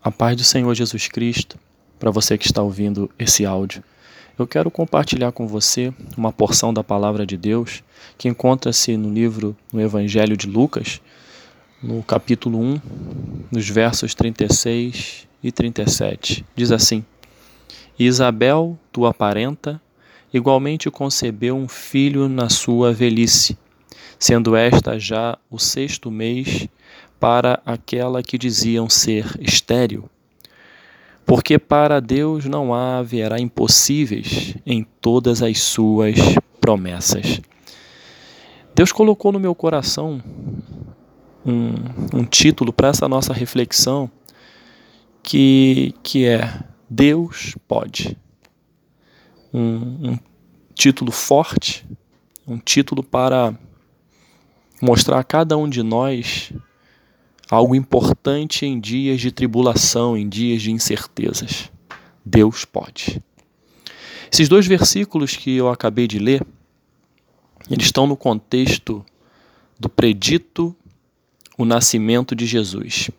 A paz do Senhor Jesus Cristo, para você que está ouvindo esse áudio. Eu quero compartilhar com você uma porção da palavra de Deus que encontra-se no livro, no Evangelho de Lucas, no capítulo 1, nos versos 36 e 37. Diz assim: Isabel, tua parenta, igualmente concebeu um filho na sua velhice, sendo esta já o sexto mês para aquela que diziam ser estéril. Porque para Deus não haverá impossíveis em todas as suas promessas. Deus colocou no meu coração um, um título para essa nossa reflexão que, que é Deus pode. Um, um título forte, um título para mostrar a cada um de nós algo importante em dias de tribulação, em dias de incertezas. Deus pode. Esses dois versículos que eu acabei de ler, eles estão no contexto do predito o nascimento de Jesus,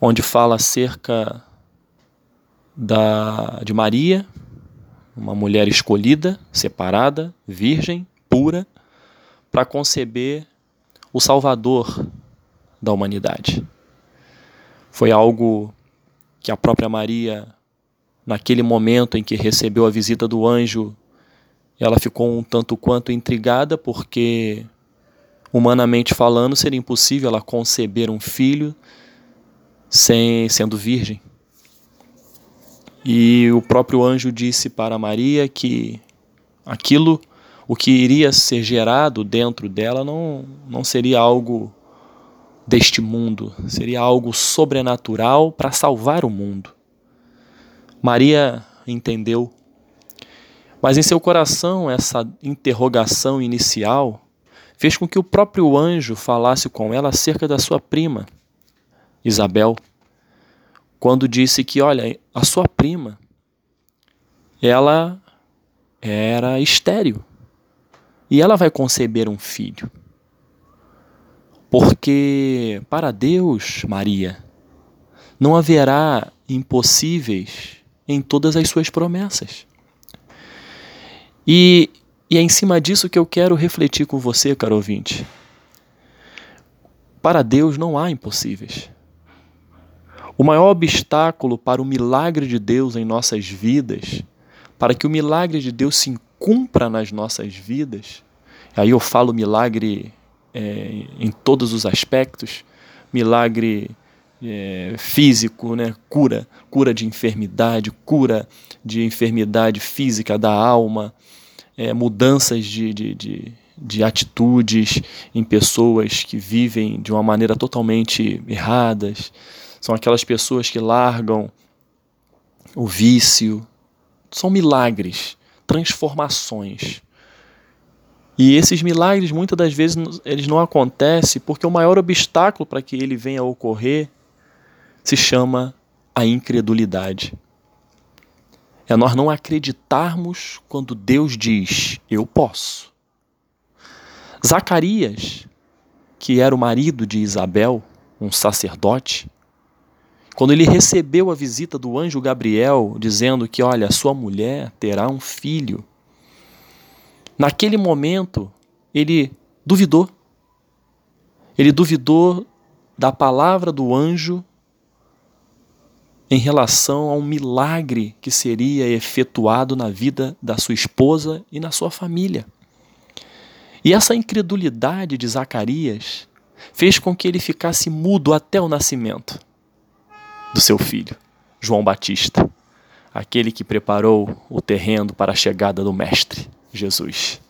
onde fala acerca da, de Maria, uma mulher escolhida, separada, virgem, pura, para conceber o Salvador da humanidade. Foi algo que a própria Maria, naquele momento em que recebeu a visita do anjo, ela ficou um tanto quanto intrigada, porque, humanamente falando, seria impossível ela conceber um filho sem sendo virgem. E o próprio anjo disse para Maria que aquilo, o que iria ser gerado dentro dela, não, não seria algo deste mundo, seria algo sobrenatural para salvar o mundo. Maria entendeu, mas em seu coração essa interrogação inicial fez com que o próprio anjo falasse com ela acerca da sua prima, Isabel, quando disse que, olha, a sua prima, ela era estéril e ela vai conceber um filho. Porque para Deus, Maria, não haverá impossíveis em todas as suas promessas. E, e é em cima disso que eu quero refletir com você, caro ouvinte. Para Deus não há impossíveis. O maior obstáculo para o milagre de Deus em nossas vidas, para que o milagre de Deus se cumpra nas nossas vidas, aí eu falo milagre é, em todos os aspectos, milagre é, físico, né? cura, cura de enfermidade, cura de enfermidade física da alma, é, mudanças de, de, de, de atitudes em pessoas que vivem de uma maneira totalmente erradas. São aquelas pessoas que largam o vício. São milagres, transformações. E esses milagres muitas das vezes eles não acontecem porque o maior obstáculo para que ele venha a ocorrer se chama a incredulidade. É nós não acreditarmos quando Deus diz: Eu posso. Zacarias, que era o marido de Isabel, um sacerdote, quando ele recebeu a visita do anjo Gabriel dizendo que, olha, sua mulher terá um filho, Naquele momento, ele duvidou. Ele duvidou da palavra do anjo em relação a um milagre que seria efetuado na vida da sua esposa e na sua família. E essa incredulidade de Zacarias fez com que ele ficasse mudo até o nascimento do seu filho, João Batista, aquele que preparou o terreno para a chegada do Mestre. Jesus.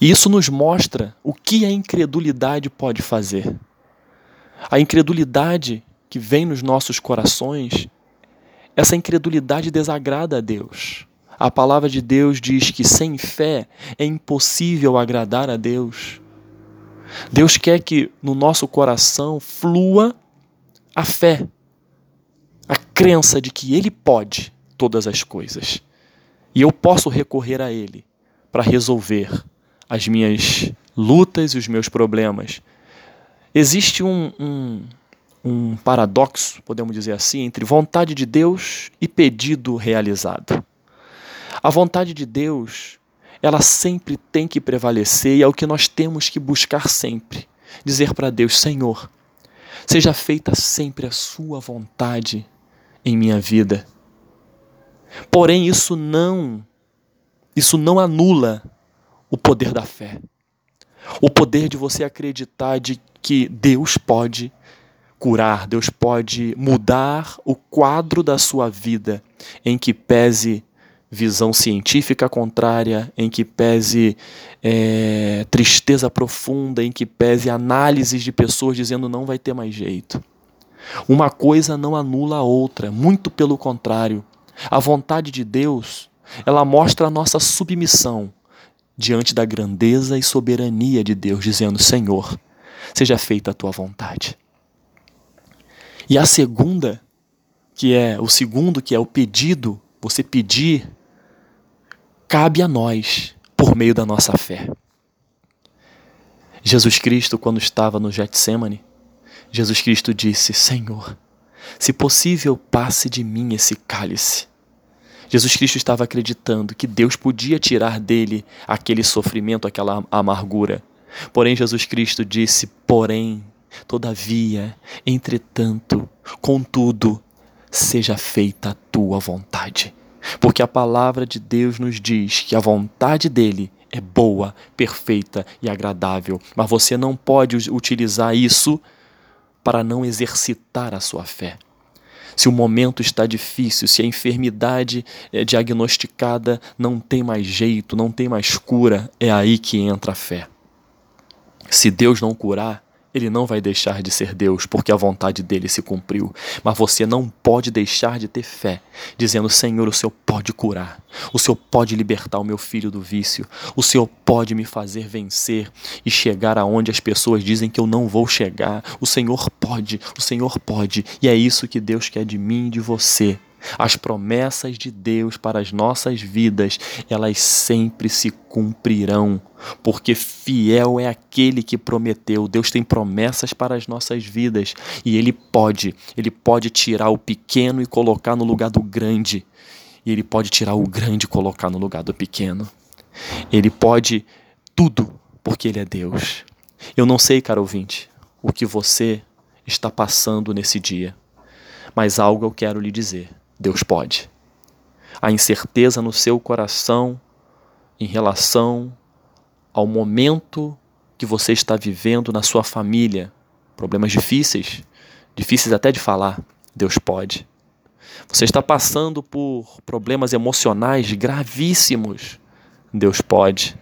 E isso nos mostra o que a incredulidade pode fazer. A incredulidade que vem nos nossos corações, essa incredulidade desagrada a Deus. A palavra de Deus diz que sem fé é impossível agradar a Deus. Deus quer que no nosso coração flua a fé, a crença de que Ele pode todas as coisas. E eu posso recorrer a Ele para resolver as minhas lutas e os meus problemas. Existe um, um, um paradoxo, podemos dizer assim, entre vontade de Deus e pedido realizado. A vontade de Deus, ela sempre tem que prevalecer e é o que nós temos que buscar sempre. Dizer para Deus: Senhor, seja feita sempre a Sua vontade em minha vida. Porém, isso não, isso não anula o poder da fé. O poder de você acreditar de que Deus pode curar, Deus pode mudar o quadro da sua vida em que pese visão científica contrária, em que pese é, tristeza profunda, em que pese análises de pessoas dizendo não vai ter mais jeito. Uma coisa não anula a outra, muito pelo contrário. A vontade de Deus, ela mostra a nossa submissão diante da grandeza e soberania de Deus, dizendo: Senhor, seja feita a tua vontade. E a segunda, que é o segundo, que é o pedido, você pedir, cabe a nós por meio da nossa fé. Jesus Cristo, quando estava no Getsemane, Jesus Cristo disse: Senhor, se possível, passe de mim esse cálice. Jesus Cristo estava acreditando que Deus podia tirar dele aquele sofrimento, aquela amargura. Porém, Jesus Cristo disse: Porém, todavia, entretanto, contudo, seja feita a tua vontade. Porque a palavra de Deus nos diz que a vontade dele é boa, perfeita e agradável, mas você não pode utilizar isso para não exercitar a sua fé. Se o momento está difícil, se a enfermidade é diagnosticada não tem mais jeito, não tem mais cura, é aí que entra a fé. Se Deus não curar, ele não vai deixar de ser Deus, porque a vontade dele se cumpriu. Mas você não pode deixar de ter fé, dizendo: Senhor, o Senhor pode curar, o Senhor pode libertar o meu filho do vício, o Senhor pode me fazer vencer e chegar aonde as pessoas dizem que eu não vou chegar. O Senhor pode, o Senhor pode, e é isso que Deus quer de mim e de você. As promessas de Deus para as nossas vidas, elas sempre se cumprirão, porque fiel é aquele que prometeu. Deus tem promessas para as nossas vidas e ele pode, ele pode tirar o pequeno e colocar no lugar do grande. E ele pode tirar o grande e colocar no lugar do pequeno. Ele pode tudo, porque ele é Deus. Eu não sei, caro ouvinte, o que você está passando nesse dia, mas algo eu quero lhe dizer Deus pode. A incerteza no seu coração em relação ao momento que você está vivendo na sua família, problemas difíceis, difíceis até de falar, Deus pode. Você está passando por problemas emocionais gravíssimos, Deus pode.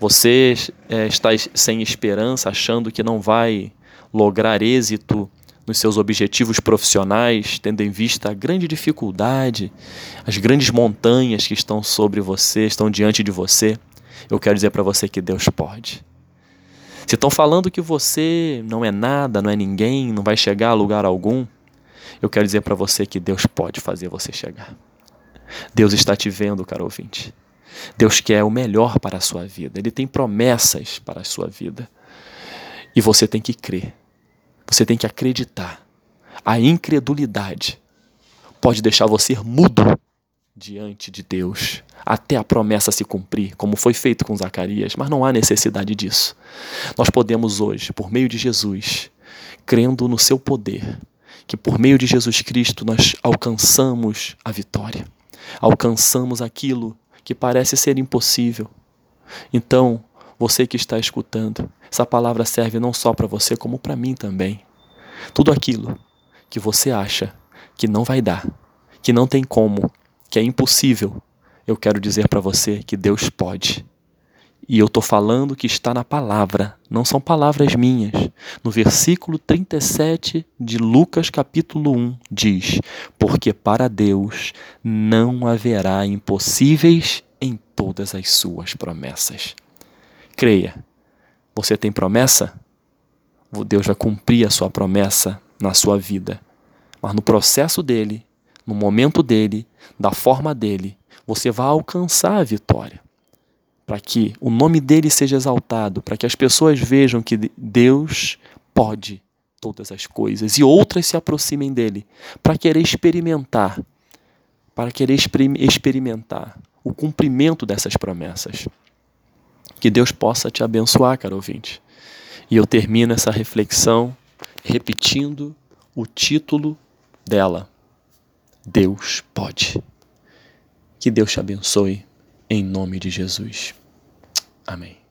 Você é, está sem esperança, achando que não vai lograr êxito nos seus objetivos profissionais, tendo em vista a grande dificuldade, as grandes montanhas que estão sobre você, estão diante de você, eu quero dizer para você que Deus pode. Se estão falando que você não é nada, não é ninguém, não vai chegar a lugar algum, eu quero dizer para você que Deus pode fazer você chegar. Deus está te vendo, caro ouvinte. Deus quer o melhor para a sua vida. Ele tem promessas para a sua vida. E você tem que crer você tem que acreditar. A incredulidade pode deixar você mudo diante de Deus até a promessa se cumprir, como foi feito com Zacarias, mas não há necessidade disso. Nós podemos hoje, por meio de Jesus, crendo no seu poder, que por meio de Jesus Cristo nós alcançamos a vitória, alcançamos aquilo que parece ser impossível. Então, você que está escutando, essa palavra serve não só para você, como para mim também. Tudo aquilo que você acha que não vai dar, que não tem como, que é impossível, eu quero dizer para você que Deus pode. E eu estou falando que está na palavra, não são palavras minhas. No versículo 37 de Lucas, capítulo 1, diz: Porque para Deus não haverá impossíveis em todas as suas promessas. Creia, você tem promessa? Deus vai cumprir a sua promessa na sua vida. Mas no processo dele, no momento dele, da forma dele, você vai alcançar a vitória. Para que o nome dele seja exaltado, para que as pessoas vejam que Deus pode todas as coisas e outras se aproximem dele para querer experimentar, para querer experimentar o cumprimento dessas promessas. Que Deus possa te abençoar, caro ouvinte. E eu termino essa reflexão repetindo o título dela: Deus pode. Que Deus te abençoe, em nome de Jesus. Amém.